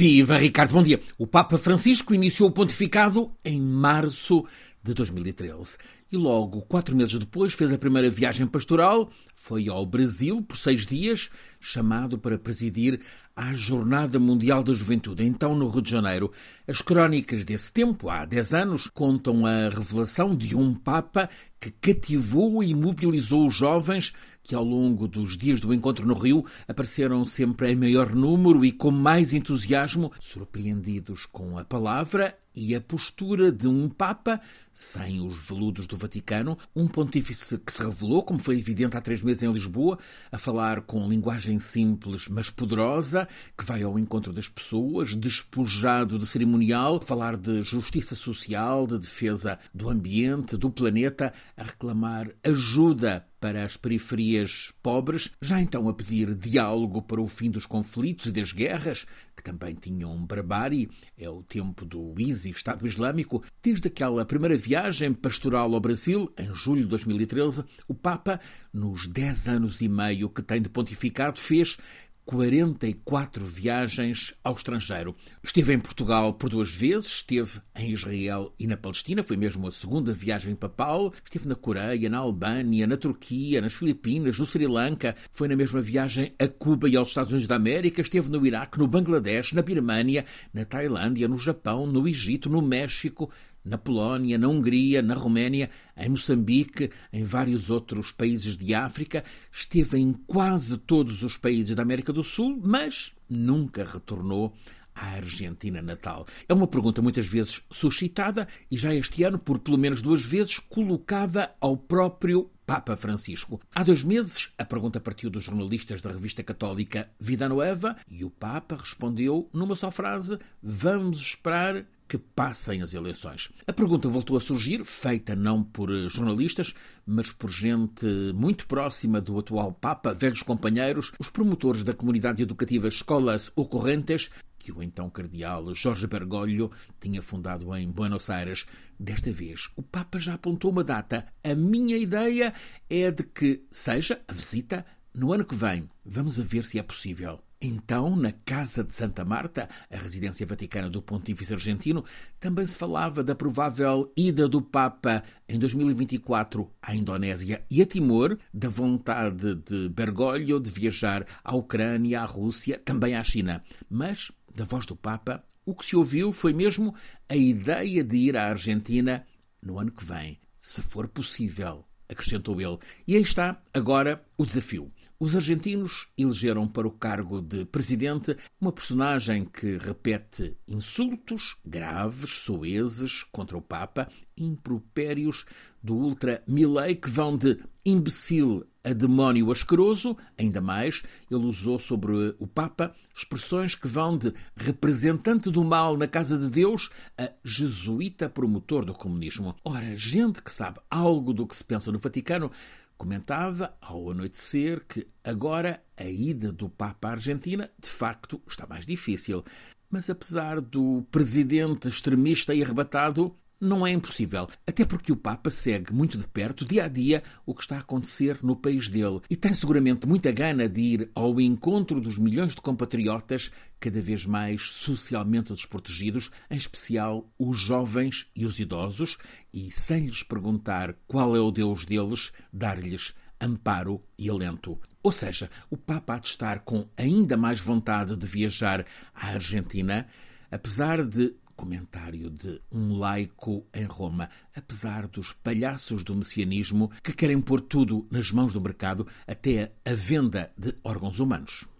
Viva Ricardo, bom dia. O Papa Francisco iniciou o pontificado em março de 2013 e logo, quatro meses depois, fez a primeira viagem pastoral, foi ao Brasil por seis dias, chamado para presidir à Jornada Mundial da Juventude, então no Rio de Janeiro. As crónicas desse tempo, há dez anos, contam a revelação de um Papa que cativou e mobilizou os jovens que, ao longo dos dias do encontro no Rio, apareceram sempre em maior número e com mais entusiasmo, surpreendidos com a palavra e a postura de um Papa, sem os veludos do Vaticano, um pontífice que se revelou, como foi evidente há três meses em Lisboa, a falar com linguagem simples mas poderosa, que vai ao encontro das pessoas, despojado de cerimonial, falar de justiça social, de defesa do ambiente, do planeta, a reclamar ajuda para as periferias pobres, já então a pedir diálogo para o fim dos conflitos e das guerras, que também tinham barbárie, é o tempo do ISI, Estado Islâmico. Desde aquela primeira viagem pastoral ao Brasil, em julho de 2013, o Papa, nos dez anos e meio que tem de pontificado, fez 44 viagens ao estrangeiro. Esteve em Portugal por duas vezes, esteve em Israel e na Palestina, foi mesmo a segunda viagem papal. Esteve na Coreia, na Albânia, na Turquia, nas Filipinas, no Sri Lanka. Foi na mesma viagem a Cuba e aos Estados Unidos da América. Esteve no Iraque, no Bangladesh, na Birmânia, na Tailândia, no Japão, no Egito, no México, na Polónia, na Hungria, na Roménia, em Moçambique, em vários outros países de África, esteve em quase todos os países da América do Sul, mas nunca retornou à Argentina natal? É uma pergunta muitas vezes suscitada e já este ano, por pelo menos duas vezes, colocada ao próprio Papa Francisco. Há dois meses, a pergunta partiu dos jornalistas da revista católica Vida Nova e o Papa respondeu numa só frase: Vamos esperar que passem as eleições. A pergunta voltou a surgir, feita não por eh, jornalistas, mas por gente muito próxima do atual Papa, velhos companheiros, os promotores da comunidade educativa Escolas Ocorrentes, que o então cardeal Jorge Bergoglio tinha fundado em Buenos Aires. Desta vez, o Papa já apontou uma data. A minha ideia é de que seja a visita no ano que vem. Vamos a ver se é possível. Então, na Casa de Santa Marta, a residência vaticana do Pontífice Argentino, também se falava da provável ida do Papa em 2024 à Indonésia e a Timor, da vontade de Bergoglio de viajar à Ucrânia, à Rússia, também à China. Mas, da voz do Papa, o que se ouviu foi mesmo a ideia de ir à Argentina no ano que vem, se for possível acrescentou ele. E aí está agora o desafio. Os argentinos elegeram para o cargo de presidente uma personagem que repete insultos graves, soeses contra o Papa, impropérios do ultra Milley que vão de imbecil a demónio asqueroso, ainda mais, ele usou sobre o Papa expressões que vão de representante do mal na casa de Deus a jesuíta promotor do comunismo. Ora, gente que sabe algo do que se pensa no Vaticano comentava ao anoitecer que agora a ida do Papa à Argentina de facto está mais difícil. Mas apesar do presidente extremista e arrebatado, não é impossível, até porque o Papa segue muito de perto, dia a dia, o que está a acontecer no país dele e tem seguramente muita gana de ir ao encontro dos milhões de compatriotas cada vez mais socialmente desprotegidos, em especial os jovens e os idosos, e sem lhes perguntar qual é o Deus deles, dar-lhes amparo e alento. Ou seja, o Papa há de estar com ainda mais vontade de viajar à Argentina, apesar de comentário de um laico em Roma, apesar dos palhaços do messianismo que querem pôr tudo nas mãos do mercado, até a venda de órgãos humanos.